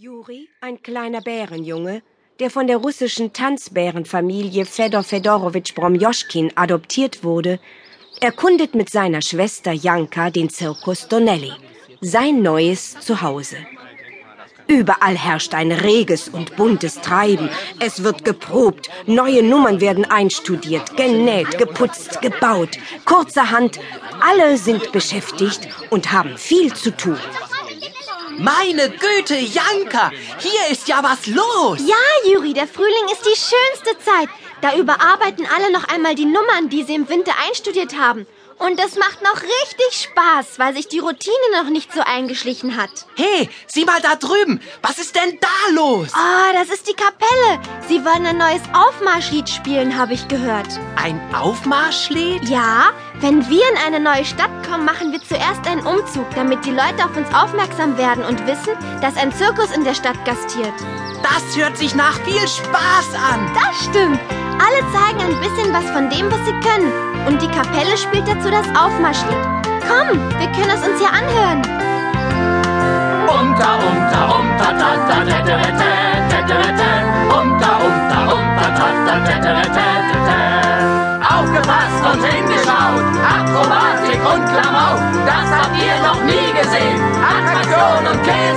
Juri, ein kleiner Bärenjunge, der von der russischen Tanzbärenfamilie Fedor Fedorowitsch Bromjoschkin adoptiert wurde, erkundet mit seiner Schwester Janka den Zirkus Donnelly, sein neues Zuhause. Überall herrscht ein reges und buntes Treiben. Es wird geprobt, neue Nummern werden einstudiert, genäht, geputzt, gebaut. Kurzerhand, alle sind beschäftigt und haben viel zu tun. Meine Güte, Janka, hier ist ja was los. Ja, Juri, der Frühling ist die schönste Zeit. Da überarbeiten alle noch einmal die Nummern, die sie im Winter einstudiert haben. Und es macht noch richtig Spaß, weil sich die Routine noch nicht so eingeschlichen hat. Hey, sieh mal da drüben. Was ist denn da los? Oh, das ist die Kapelle. Sie wollen ein neues Aufmarschlied spielen, habe ich gehört. Ein Aufmarschlied? Ja, wenn wir in eine neue Stadt kommen, machen wir zuerst einen Umzug, damit die Leute auf uns aufmerksam werden und wissen, dass ein Zirkus in der Stadt gastiert. Das hört sich nach viel Spaß an. Das stimmt. Alle zeigen ein bisschen was von dem, was sie können. Und die Kapelle spielt dazu das Aufmarschlied. Komm, wir können es uns ja anhören. Und hingeschaut. Akrobatik und Klamauk. Das habt ihr noch nie gesehen. Attraktion und Käsewehen.